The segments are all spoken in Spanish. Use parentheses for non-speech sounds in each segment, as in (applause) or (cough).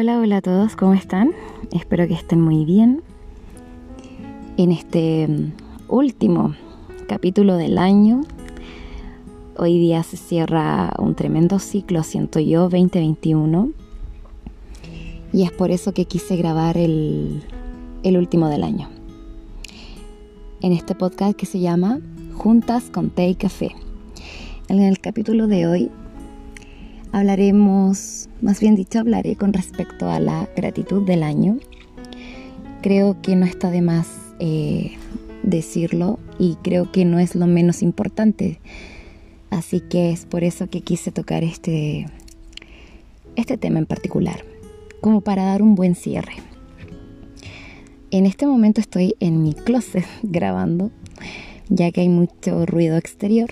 Hola, hola a todos, ¿cómo están? Espero que estén muy bien. En este mm, último capítulo del año, hoy día se cierra un tremendo ciclo, siento yo, 2021. Y es por eso que quise grabar el, el último del año. En este podcast que se llama Juntas con té y café. En el capítulo de hoy hablaremos, más bien dicho, hablaré con respecto a la gratitud del año. Creo que no está de más eh, decirlo y creo que no es lo menos importante. Así que es por eso que quise tocar este, este tema en particular, como para dar un buen cierre. En este momento estoy en mi closet (laughs) grabando, ya que hay mucho ruido exterior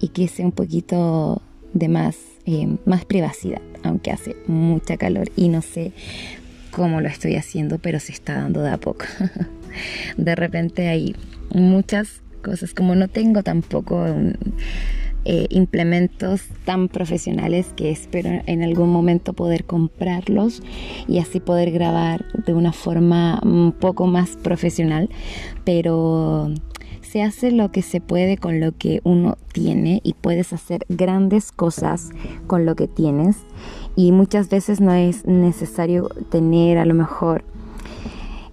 y quise un poquito de más eh, más privacidad, aunque hace mucha calor y no sé cómo lo estoy haciendo, pero se está dando de a poco. (laughs) de repente hay muchas cosas, como no tengo tampoco eh, implementos tan profesionales que espero en algún momento poder comprarlos y así poder grabar de una forma un poco más profesional, pero se hace lo que se puede con lo que uno tiene y puedes hacer grandes cosas con lo que tienes. Y muchas veces no es necesario tener a lo mejor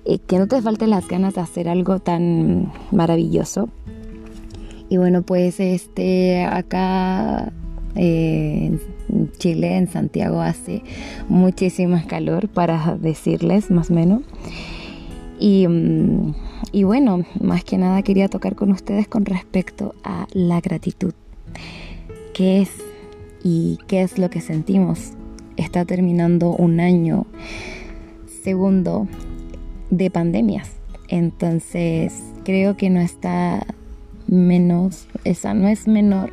eh, que no te falten las ganas de hacer algo tan maravilloso. Y bueno pues este acá eh, en Chile en Santiago hace muchísimo calor para decirles más o menos. Y mm, y bueno, más que nada quería tocar con ustedes con respecto a la gratitud. ¿Qué es y qué es lo que sentimos? Está terminando un año segundo de pandemias. Entonces creo que no está menos, esa no es menor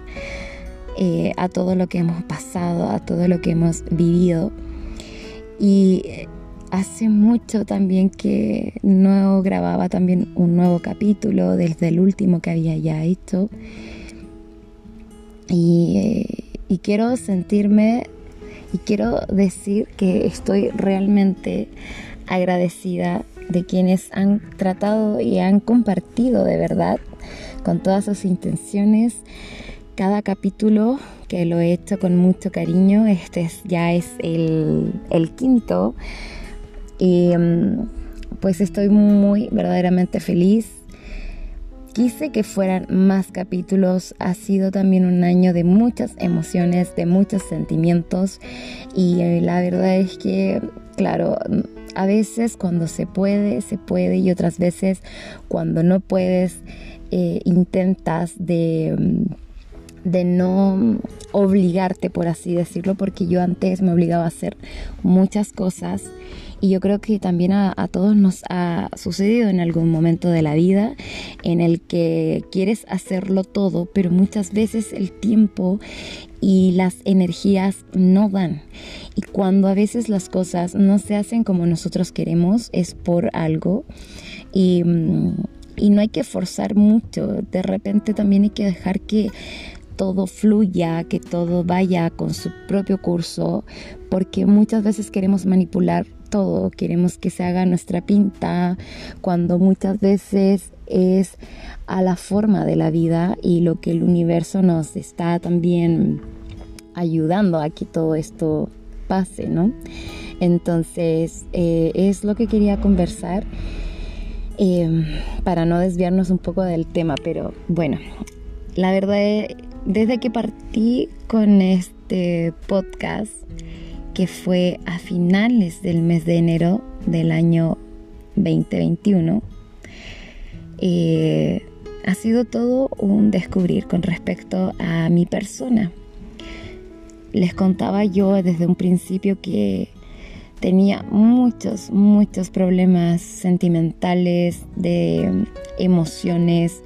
eh, a todo lo que hemos pasado, a todo lo que hemos vivido. Y hace mucho también que no grababa también un nuevo capítulo desde el último que había ya hecho. Y, eh, y quiero sentirme y quiero decir que estoy realmente agradecida de quienes han tratado y han compartido de verdad con todas sus intenciones cada capítulo que lo he hecho con mucho cariño. Este ya es el, el quinto y mm, pues estoy muy verdaderamente feliz. Quise que fueran más capítulos. Ha sido también un año de muchas emociones, de muchos sentimientos. Y eh, la verdad es que, claro, a veces cuando se puede, se puede. Y otras veces cuando no puedes, eh, intentas de mm, de no obligarte, por así decirlo, porque yo antes me obligaba a hacer muchas cosas y yo creo que también a, todos nos ha sucedido en algún momento de la vida en el que quieres hacerlo todo, pero muchas veces el tiempo y las energías no dan. Y cuando a veces las cosas no se hacen como nosotros queremos, es por algo. Y, mm, y no hay que forzar mucho. De repente también hay que dejar que todo fluya, que todo vaya con su propio curso, porque muchas veces queremos manipular todo, queremos que se haga nuestra pinta, cuando muchas veces es a la forma de la vida y lo que el universo nos está también ayudando a que todo esto pase, ¿no? Entonces, eh, es lo que quería conversar. Em, para no desviarnos un poco del tema, pero bueno, la verdad desde que partí con este podcast, que fue a finales del mes de enero del año 2021, eh, ha sido todo un descubrir con respecto a mi persona. Les contaba yo desde un principio que tenía muchos, muchos problemas sentimentales, de emociones,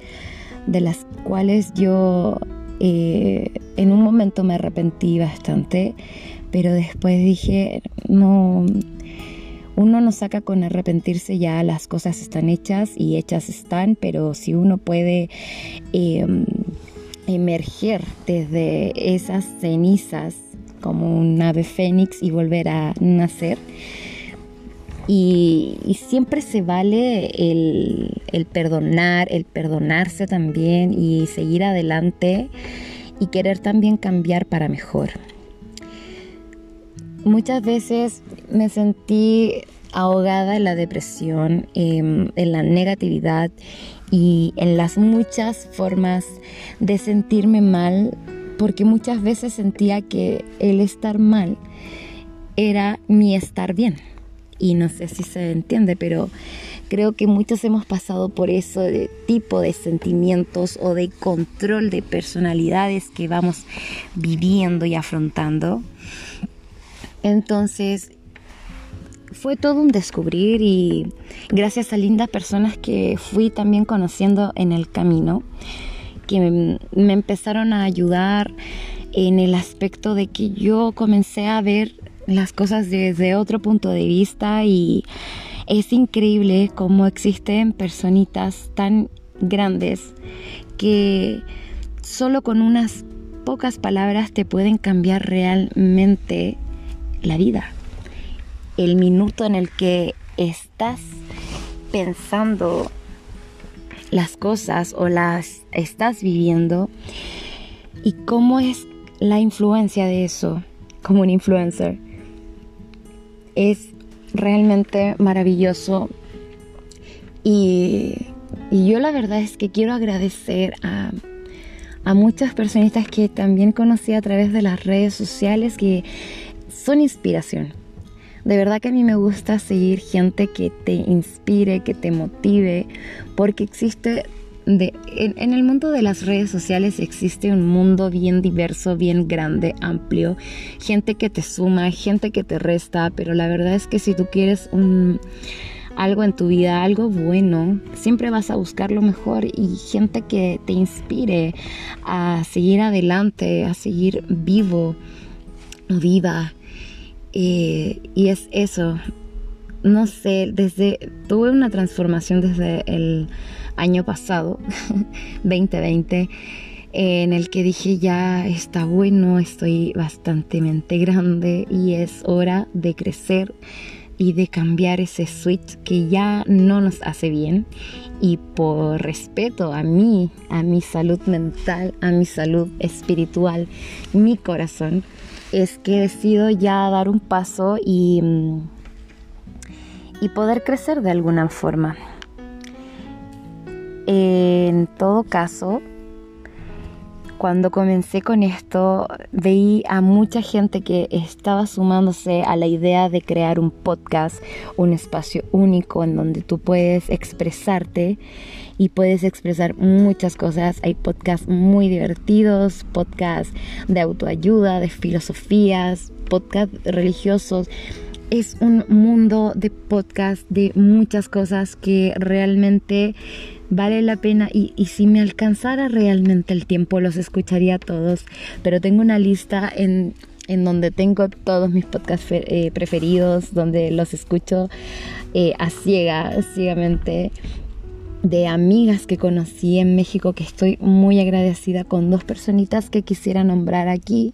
de las cuales yo eh, en un momento me arrepentí bastante, pero después dije, no, uno no saca con arrepentirse ya, las cosas están hechas y hechas están, pero si uno puede em, emerger desde esas cenizas como un ave fénix y volver a nacer, Y, siempre se vale el, perdonar, el perdonarse también y seguir adelante y querer también cambiar para mejor. Muchas veces me sentí ahogada en la depresión, em, en la negatividad y en las muchas formas de sentirme mal, porque muchas veces sentía que el estar mal era mi estar bien. Y no sé si se entiende, pero creo que muchos hemos pasado por eso de tipo de sentimientos o de control de personalidades que vamos viviendo y afrontando. Entonces, fue todo un descubrir y gracias a lindas personas que fui también conociendo en el camino, que me, empezaron a ayudar en el aspecto de que yo comencé a ver las cosas desde otro punto de vista y es increíble cómo existen personitas tan grandes que solo con unas pocas palabras te pueden cambiar realmente la vida el minuto en el que estás pensando las cosas o las estás viviendo y cómo es la influencia de eso como un influencer. Es realmente maravilloso. Y, yo la verdad es que quiero agradecer a, a muchas personitas que también conocí a través de las redes sociales que son inspiración. De verdad que a mí me gusta seguir gente que te inspire, que te motive, porque existe en, el mundo de las redes sociales existe un mundo bien diverso, bien grande, amplio, gente que te suma, gente que te resta, pero la verdad es que si tú quieres algo en tu vida, algo bueno, siempre vas a buscar lo mejor y gente que te inspire a seguir adelante, a seguir vivo viva. Y, es eso, no sé, desde, tuve una transformación desde el año pasado, (laughs) 2020, en el que dije ya está bueno, estoy bastante (laughs) grande y es hora de crecer y de cambiar ese switch que ya no nos hace bien y por respeto a mí, a mi salud mental, a mi salud espiritual, mi corazón, es que decido ya dar un paso y, mm, y poder crecer de alguna forma. En todo caso, cuando comencé con esto, veí a mucha gente que estaba sumándose a la idea de crear un podcast, un espacio único en donde tú puedes expresarte y puedes expresar muchas cosas. Hay podcasts muy divertidos, podcasts de autoayuda, de filosofías, podcasts religiosos. Es un mundo de podcasts de muchas cosas que realmente vale la pena y, si me alcanzara realmente el tiempo los escucharía todos, pero tengo una lista en, en donde tengo todos mis podcasts eh, preferidos, donde los escucho eh, a ciega, ciegamente de amigas que conocí en México que estoy muy agradecida con dos personitas que quisiera nombrar aquí,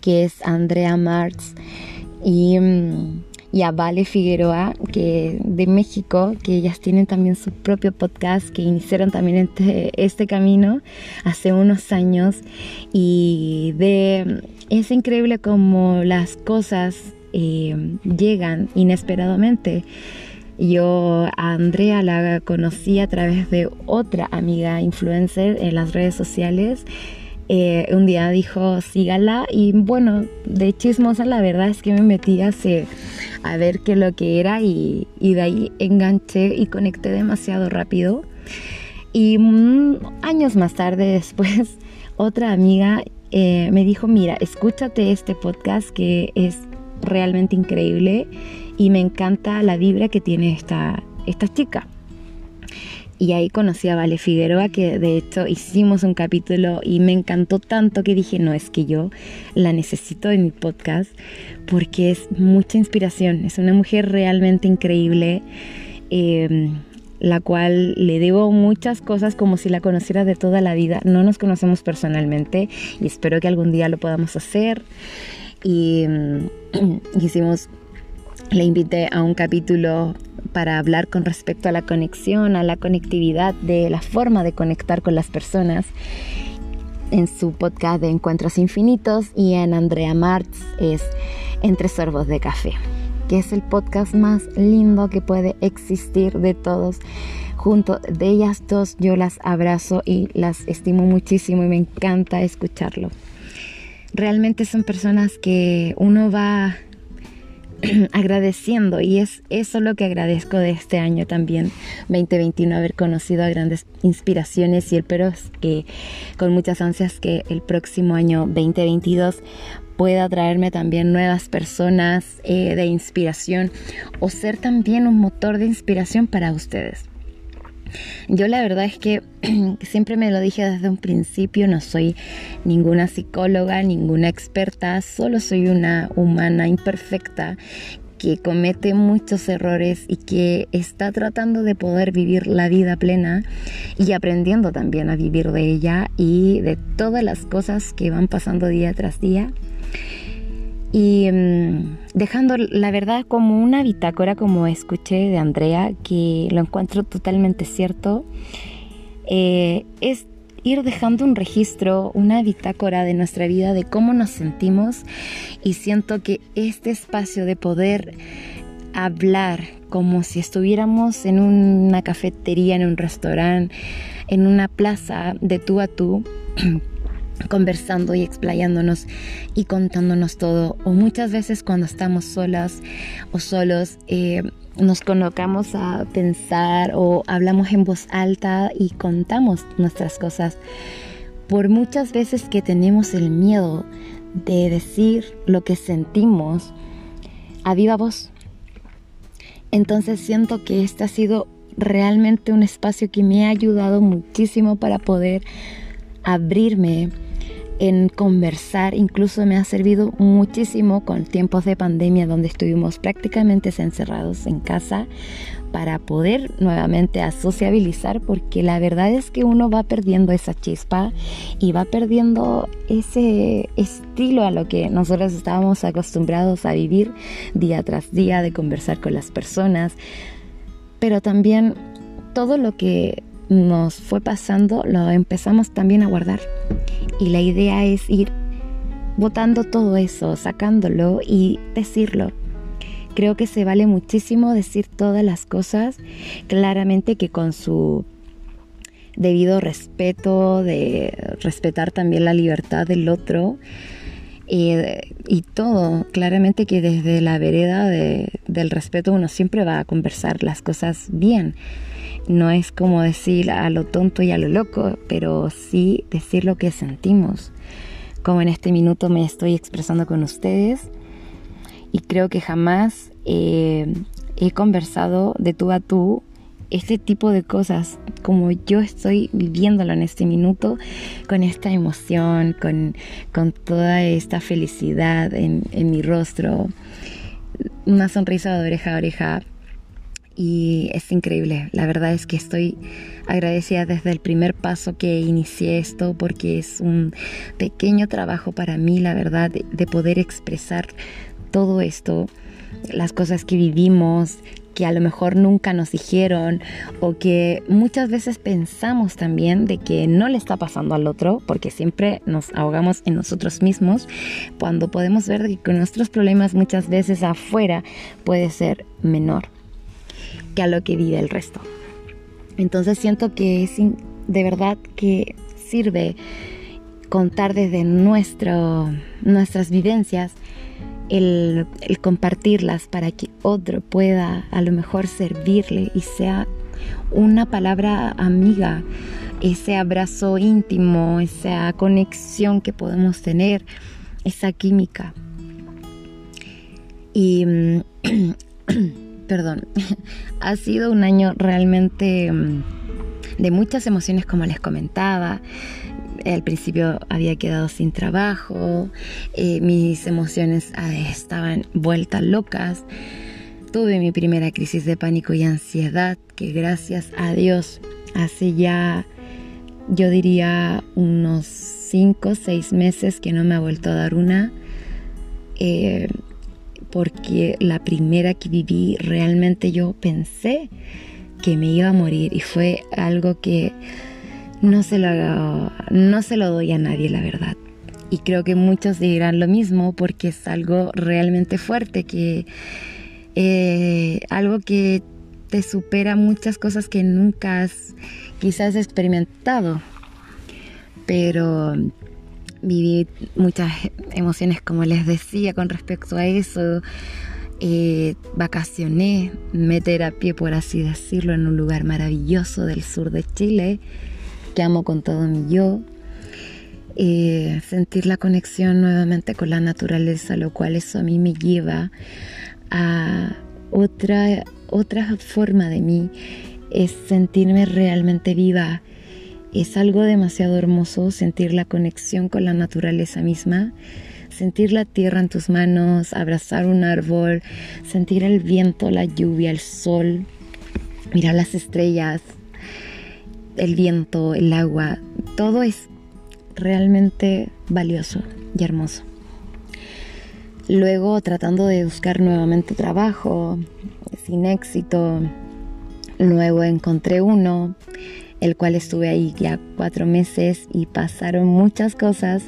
que es Andrea Martz y, mm, y a Vale Figueroa, que de México, que ellas tienen también su propio podcast, que iniciaron también este, este camino hace unos años y de, es increíble como las cosas eh, llegan inesperadamente yo a Andrea la conocí a través de otra amiga influencer en las redes sociales. Eh, un día dijo sígala y bueno, de chismosa la verdad es que me metí a, a ver qué lo que era y, de ahí enganché y conecté demasiado rápido. Y mm, años más tarde (laughs) después, otra amiga eh, me dijo, mira, escúchate este podcast que es realmente increíble y me encanta la vibra que tiene esta, esta chica. Y ahí conocí a Vale Figueroa, que de hecho hicimos un capítulo y me encantó tanto que dije, no, es que yo la necesito en mi podcast porque es mucha inspiración, es una mujer realmente increíble, em, la cual le debo muchas cosas como si la conociera de toda la vida. No nos conocemos personalmente y espero que algún día lo podamos hacer. Y em, (clears throat) hicimos le invité a un capítulo para hablar con respecto a la conexión, a la conectividad, de la forma de conectar con las personas en su podcast de Encuentros Infinitos y en Andrea Martz es Entre Sorbos de Café, que es el podcast más lindo que puede existir de todos. Junto de ellas dos yo las abrazo y las estimo muchísimo y me encanta escucharlo. Realmente son personas que uno va (clears throat) agradeciendo y es eso lo que agradezco de este año también 2021 haber conocido a grandes inspiraciones y el pero es que con muchas ansias que el próximo año 2022 pueda traerme también nuevas personas eh, de inspiración o ser también un motor de inspiración para ustedes. Yo la verdad es que (clears throat) siempre me lo dije desde un principio, no soy ninguna psicóloga, ninguna experta, solo soy una humana imperfecta que comete muchos errores y que está tratando de poder vivir la vida plena y aprendiendo también a vivir de ella y de todas las cosas que van pasando día tras día y mm, dejando la verdad como una bitácora, como escuché de Andrea, que lo encuentro totalmente cierto, eh, es ir dejando un registro, una bitácora de nuestra vida, de cómo nos sentimos y siento que este espacio de poder hablar como si estuviéramos en una cafetería, en un restaurante, en una plaza de tú a tú, (clears throat) conversando y explayándonos y contándonos todo. O muchas veces cuando estamos solas o solos, eh, nos colocamos a pensar o hablamos en voz alta y contamos nuestras cosas. Por muchas veces que tenemos el miedo de decir lo que sentimos a viva voz. Entonces siento que este ha sido realmente un espacio que me ha ayudado muchísimo para poder abrirme en conversar, incluso me ha servido muchísimo con tiempos de pandemia donde estuvimos prácticamente encerrados en casa para poder nuevamente a sociabilizar porque la verdad es que uno va perdiendo esa chispa y va perdiendo ese estilo a lo que nosotros estábamos acostumbrados a vivir día tras día de conversar con las personas. Pero también todo lo que nos fue pasando lo empezamos también a guardar y la idea es ir botando todo eso, sacándolo y decirlo. Creo que se vale muchísimo decir todas las cosas, claramente que con su debido respeto, de respetar también la libertad del otro y todo. Claramente que desde la vereda del respeto uno siempre va a conversar las cosas bien no es como decir a lo tonto y a lo loco, pero sí decir lo que sentimos. Como en este minuto me estoy expresando con ustedes y creo que jamás he conversado de tú a tú este tipo de cosas como yo estoy viviéndolo en este minuto, con esta emoción, con, toda esta felicidad en, en mi rostro, una sonrisa de oreja a oreja y es increíble. La verdad es que estoy agradecida desde el primer paso que inicié esto porque es un pequeño trabajo para mí, la verdad, de, poder expresar todo esto, las cosas que vivimos, que a lo mejor nunca nos dijeron o que muchas veces pensamos también de que no le está pasando al otro porque siempre nos ahogamos en nosotros mismos cuando podemos ver que nuestros problemas muchas veces afuera puede ser menor a lo que vive el resto. Entonces siento que es de verdad que sirve contar desde nuestro, nuestras vivencias, el, el, compartirlas para que otro pueda a lo mejor servirle y sea una palabra amiga, ese abrazo íntimo, esa conexión que podemos tener, esa química. Y (clears throat) perdón, (laughs) ha sido un año realmente mm, de muchas emociones como les comentaba. Al principio había quedado sin trabajo, eh, mis emociones ah, estaban vueltas locas. Tuve mi primera crisis de pánico y ansiedad, que gracias a Dios hace ya, yo diría, unos 5 o 6 meses que no me ha vuelto a dar una. Eh, porque la primera que viví realmente yo pensé que me iba a morir y fue algo que no se lo, no se lo doy a nadie, la verdad. Y creo que muchos dirán lo mismo porque es algo realmente fuerte, que eh, algo que te supera muchas cosas que nunca has quizás experimentado. Pero viví muchas emociones, como les decía, con respecto a eso. Eh, vacacioné, me terapié, por así decirlo, en un lugar maravilloso del sur de Chile, que amo con todo mi yo. Eh, sentir la conexión nuevamente con la naturaleza, lo cual eso a mí me lleva a otra, otra forma de mí, es sentirme realmente viva. Es algo demasiado hermoso sentir la conexión con la naturaleza misma, sentir la tierra en tus manos, abrazar un árbol, sentir el viento, la lluvia, el sol, mirar las estrellas, el viento, el agua, todo es realmente valioso y hermoso. Luego tratando de buscar nuevamente trabajo, sin éxito, luego encontré uno, el cual estuve ahí ya cuatro meses y pasaron muchas cosas.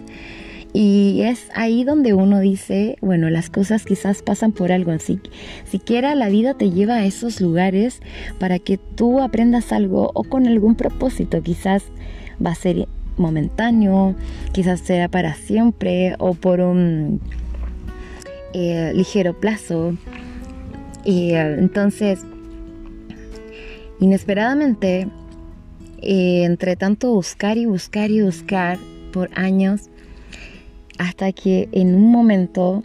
Y es ahí donde uno dice, bueno, las cosas quizás pasan por algo. Si, siquiera la vida te lleva a esos lugares para que tú aprendas algo o con algún propósito. Quizás va a ser momentáneo, quizás será para siempre o por un eh, ligero plazo. Y eh, entonces, inesperadamente, eh, entre tanto buscar y buscar y buscar por años, hasta que en un momento,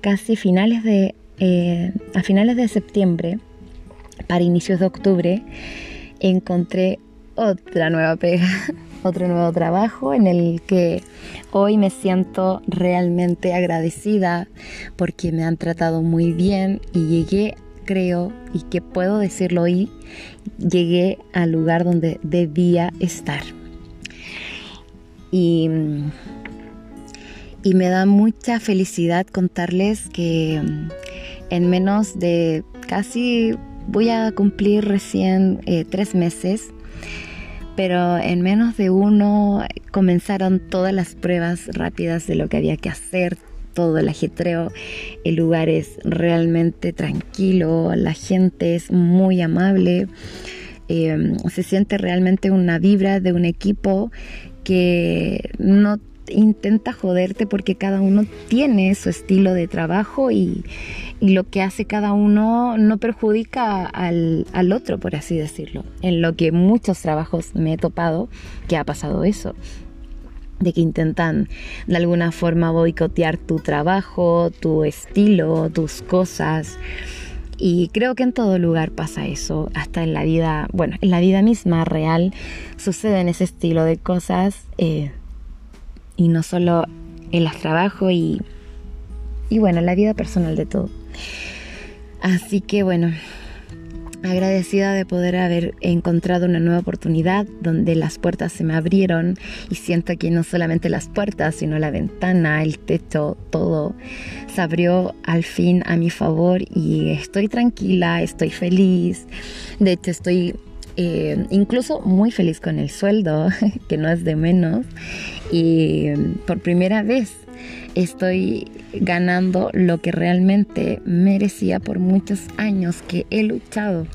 casi finales de, a finales de septiembre, para inicios de octubre, encontré otra nueva pega. (laughs) otro nuevo trabajo en el que hoy me siento realmente agradecida porque me han tratado muy bien y llegué, creo, y que puedo decirlo hoy, llegué al lugar donde debía estar. Y, y me da mucha felicidad contarles que en menos de casi voy a cumplir recién eh, tres meses pero en menos de uno comenzaron todas las pruebas rápidas de lo que había que hacer, todo el ajetreo, el lugar es realmente tranquilo, la gente es muy amable, eh, se siente realmente una vibra de un equipo que no intenta joderte porque cada uno tiene su estilo de trabajo y, lo que hace cada uno no perjudica al, al, otro, por así decirlo. En lo que muchos trabajos me he topado que ha pasado eso de que intentan de alguna forma boicotear tu trabajo, tu estilo, tus cosas. Y creo que en todo lugar pasa eso, hasta en la vida, bueno, en la vida misma real suceden ese estilo de cosas. Eh, y no solo en los trabajos y, y bueno, la vida personal de todo. Así que bueno, agradecida de poder haber encontrado una nueva oportunidad donde las puertas se me abrieron y siento que no solamente las puertas, sino la ventana, el techo, todo se abrió al fin a mi favor y estoy tranquila, estoy feliz. De hecho, estoy eh, incluso muy feliz con el sueldo, (laughs) que no es de menos. Y por primera vez estoy ganando lo que realmente merecía por muchos años que he luchado.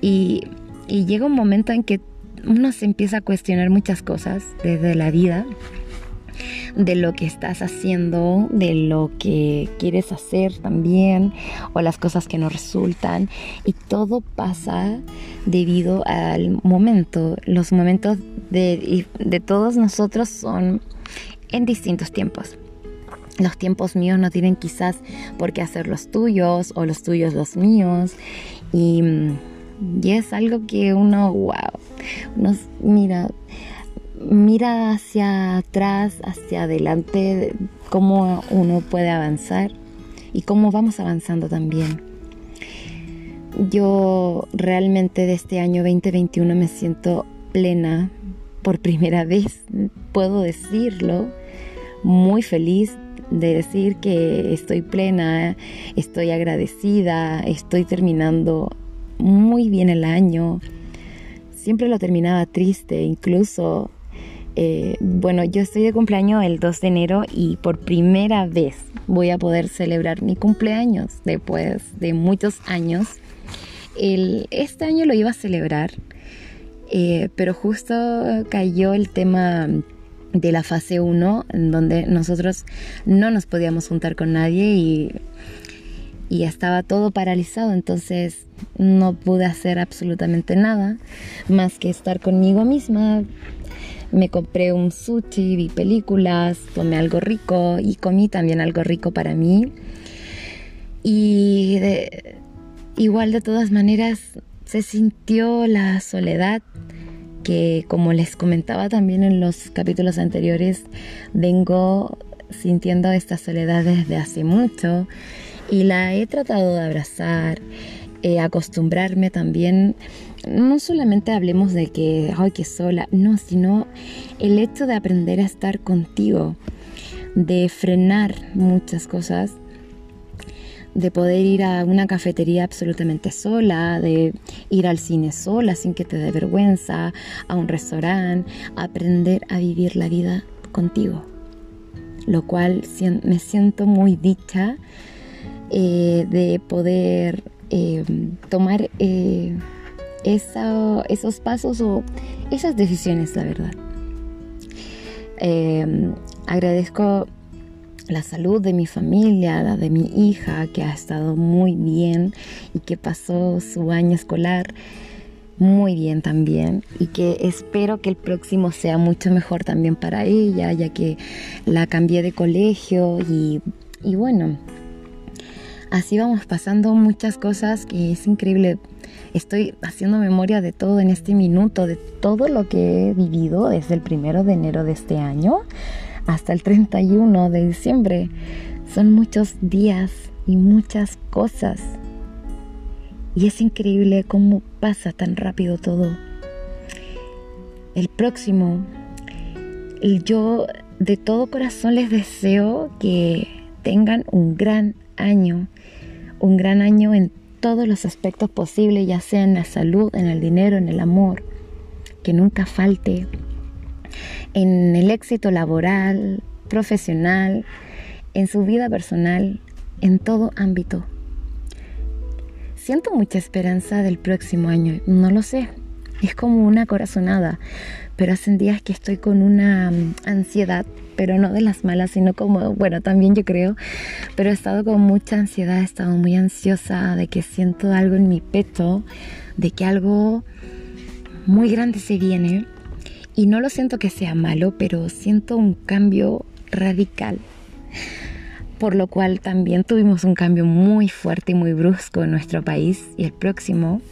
Y, y llega un momento en que uno se empieza a cuestionar muchas cosas desde la vida de lo que estás haciendo, de lo que quieres hacer también, o las cosas que no resultan. Y todo pasa debido al momento. Los momentos de, de todos nosotros son en distintos tiempos. Los tiempos míos no tienen quizás por qué hacer los tuyos o los tuyos los míos. Y, es algo que uno, wow, nos mira, mira hacia atrás, hacia adelante, cómo uno puede avanzar y cómo vamos avanzando también. Yo realmente de este año 2021 me siento plena por primera (laughs) vez, puedo decirlo, muy feliz, de decir que estoy plena, estoy agradecida, estoy terminando muy bien el año. Siempre lo terminaba triste, incluso, eh, bueno, yo estoy de cumpleaños el 2 de enero y por primera vez voy a poder celebrar mi cumpleaños después de muchos años. El, este año lo iba a celebrar, eh, pero justo cayó el tema de la fase 1, en donde nosotros no nos podíamos juntar con nadie y, y estaba todo paralizado, entonces no pude hacer absolutamente nada más que estar conmigo misma. Me compré un sushi, vi películas, tomé algo rico y comí también algo rico para mí. Y igual de todas maneras se sintió la soledad que como les comentaba también en los capítulos anteriores, vengo sintiendo esta soledad desde hace mucho y la he tratado de abrazar, eh, acostumbrarme también. No solamente hablemos de que, ay, que sola, no, sino el hecho de aprender a estar contigo, de frenar muchas cosas de poder ir a una cafetería absolutamente sola, de ir al cine sola sin que te dé vergüenza, a un restaurante, aprender a vivir la vida contigo. Lo cual me siento muy dicha eh, de poder eh, tomar eh, esos pasos o esas decisiones, la verdad. agradezco la salud de mi familia, la de mi hija, que ha estado muy bien y que pasó su año escolar muy bien también y que espero que el próximo sea mucho mejor también para ella, ya que la cambié de colegio y, y bueno, así vamos pasando muchas cosas que es increíble. Estoy haciendo memoria de todo en este minuto, de todo lo que he vivido desde el primero de enero de este año hasta el 31 de diciembre. Son muchos días y muchas cosas. Y es increíble cómo pasa tan rápido todo. El próximo, yo de todo corazón les deseo que tengan un gran año, un gran año en todos los aspectos posibles, ya sea en la salud, en el dinero, en el amor, que nunca falte en el éxito laboral, profesional, en su vida personal, en todo ámbito. Siento mucha esperanza del próximo año, no lo sé, es como una corazonada, pero hacen días que estoy con una mm, ansiedad, pero no de las malas, sino como, bueno, también yo creo, pero he estado con mucha ansiedad, he estado muy ansiosa de que siento algo en mi pecho, de que algo muy grande se viene y no lo siento que sea malo, pero siento un cambio radical. Por lo cual también tuvimos un cambio muy fuerte y muy brusco en nuestro país y el próximo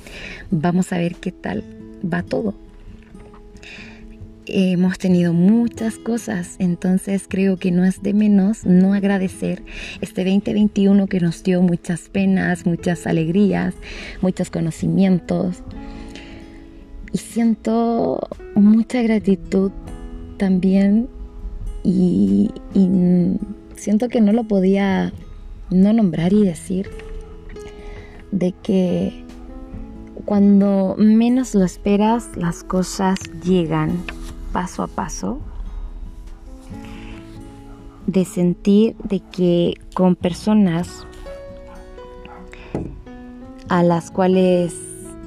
vamos a ver qué tal va todo. Hemos tenido muchas cosas, entonces creo que no es de menos no agradecer este 2021 que nos dio muchas penas, muchas alegrías, muchos conocimientos, y siento mucha gratitud también y, siento que no lo podía no nombrar y decir de que cuando menos lo esperas las cosas llegan paso a paso. De sentir de que con personas a las cuales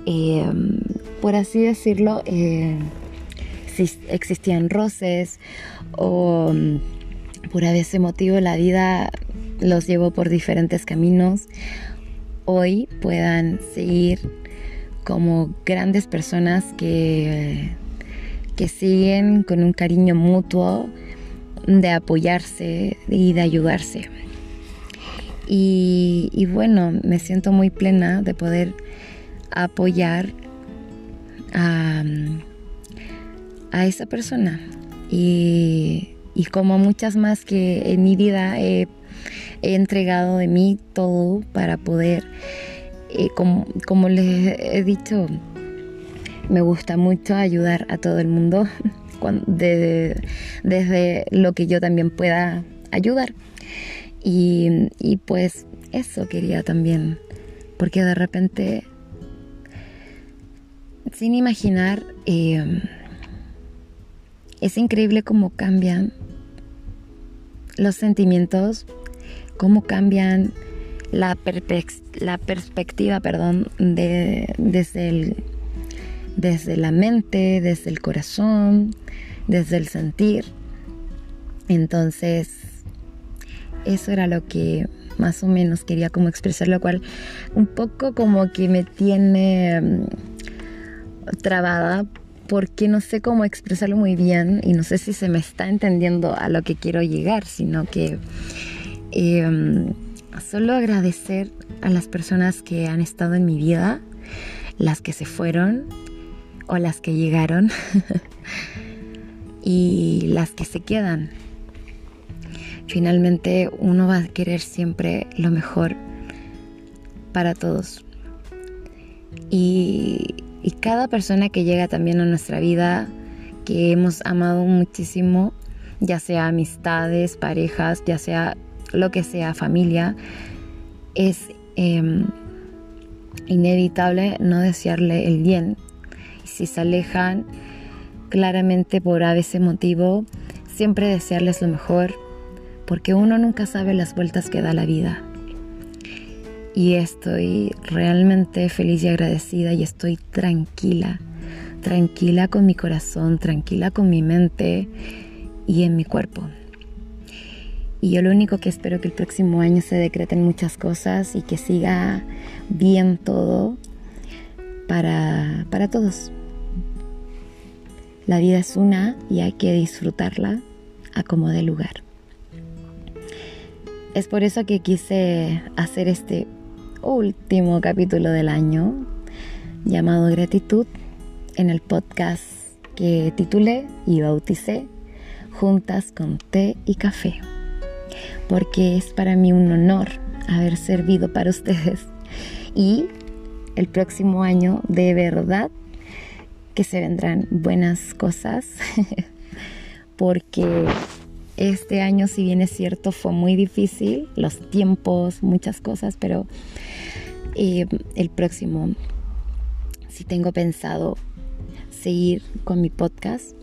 eh, por así decirlo, eh, si existían roces o mm, por ese motivo la vida los llevó por diferentes caminos, hoy puedan seguir como grandes personas que, que siguen con un cariño mutuo de apoyarse y de ayudarse. Y, y bueno, me siento muy plena de poder apoyar a, esa persona. Y, como muchas más que en mi vida he, entregado de mí todo para poder, eh, como, como les he dicho, me gusta mucho ayudar a todo el mundo (laughs) desde lo que yo también pueda ayudar. Y, y pues eso quería también, porque de repente, sin imaginar, eh, es increíble cómo cambian los sentimientos, cómo cambian la, la perspectiva, perdón, de, desde, el, desde la mente, desde el corazón, desde el sentir. Entonces, eso era lo que más o menos quería como expresar, lo cual un poco como que me tiene trabada porque no sé cómo expresarlo muy bien y no sé si se me está entendiendo a lo que quiero llegar, sino que em, solo agradecer a las personas que han estado en mi vida, las que se fueron o las que llegaron (laughs) y las que se quedan. Finalmente uno va a querer siempre lo mejor para todos. Y y cada persona que llega también a nuestra vida, que hemos amado muchísimo, ya sea amistades, parejas, ya sea lo que sea, familia, es em, inevitable no desearle el bien. Y si se alejan, claramente por a ese motivo, siempre desearles lo mejor, porque uno nunca sabe las vueltas que da la vida y estoy realmente feliz y agradecida y estoy tranquila, tranquila con mi corazón, tranquila con mi mente y en mi cuerpo. Y yo lo único que espero que el próximo año se decreten muchas cosas y que siga bien todo para, para todos. La vida es una y hay que disfrutarla a como de lugar. Es por eso que quise hacer este último capítulo del año llamado Gratitud en el podcast que titulé y bauticé Juntas con té y café. Porque es para mí un honor haber servido para ustedes. Y el próximo año de verdad que se vendrán buenas cosas. (laughs) porque este año, si bien es cierto, fue muy difícil, los tiempos, muchas cosas, pero el próximo, si tengo pensado seguir con mi podcast,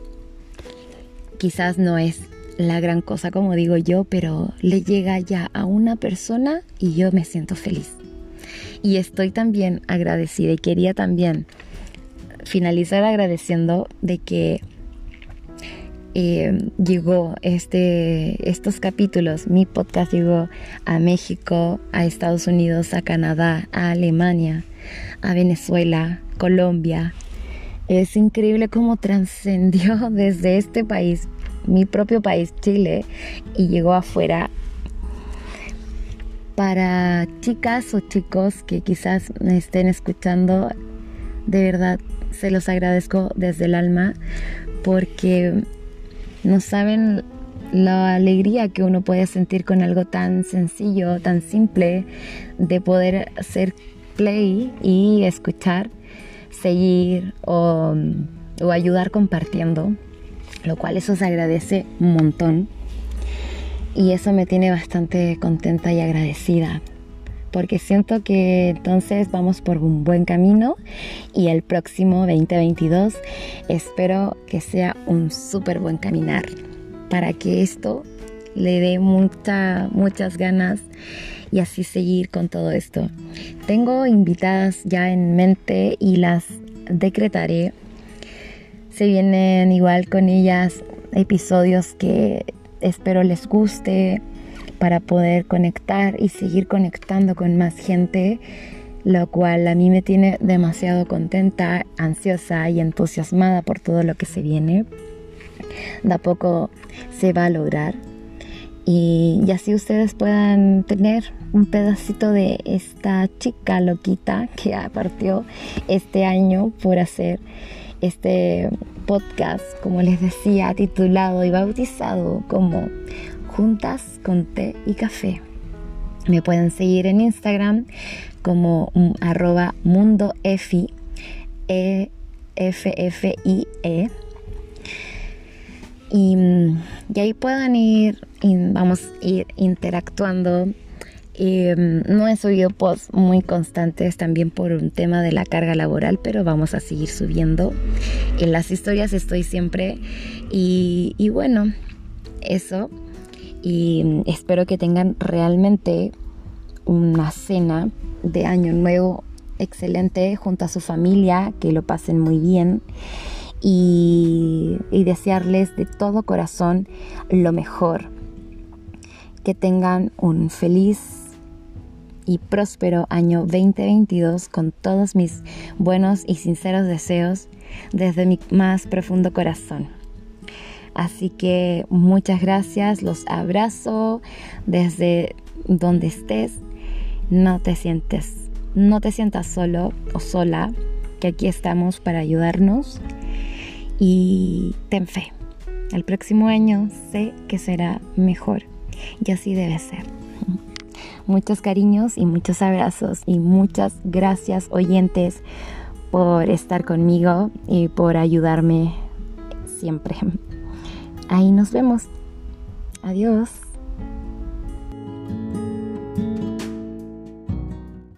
quizás no es la gran cosa como digo yo, pero le llega ya a una persona y yo me siento feliz. Y estoy también agradecida y quería también finalizar agradeciendo de que eh, llegó este, estos capítulos, mi podcast llegó a México, a Estados Unidos, a Canadá, a Alemania, a Venezuela, Colombia. Es increíble cómo trascendió (laughs) desde este país, mi propio país, Chile, y llegó afuera para chicas o chicos que quizás me estén escuchando, de verdad se los agradezco desde el alma porque no saben la alegría que uno puede sentir con algo tan sencillo, tan simple, de poder hacer play y escuchar, seguir o, ayudar compartiendo, lo cual eso se agradece un montón. Y eso me tiene bastante contenta y agradecida porque siento que entonces vamos por un buen camino y el próximo 2022 espero que sea un súper buen caminar para que esto le dé mucha, muchas ganas y así seguir con todo esto. Tengo invitadas ya en mente y las decretaré. Se vienen igual con ellas episodios que espero les guste para poder conectar y seguir conectando con más gente, lo cual a mí me tiene demasiado contenta, ansiosa y entusiasmada por todo lo que se viene. De a poco se va a lograr y, así ustedes puedan tener un pedacito de esta chica loquita que partió este año por hacer este podcast, como les decía, titulado y bautizado como juntas con té y café. Me pueden seguir en Instagram como arroba mundo efi, e, f f i e. Y, y ahí puedan ir, y vamos a ir interactuando Em, no he subido posts muy constantes también por un tema de la carga laboral, pero vamos a seguir subiendo. En las historias estoy siempre y bueno, eso. Y espero que tengan realmente una cena de año nuevo excelente junto a su familia, que lo pasen muy bien. Y, y, desearles de todo corazón lo mejor. Que tengan un feliz y próspero año 2022 con todos mis buenos y sinceros deseos desde mi más profundo corazón. Así que muchas gracias, los abrazo desde donde estés. No te sientes, no te sientas solo o sola, que aquí estamos para ayudarnos y ten fe. El próximo año sé que será mejor y así debe ser. Muchos cariños y muchos abrazos y muchas gracias oyentes por estar conmigo y por ayudarme siempre. Ahí nos vemos. Adiós.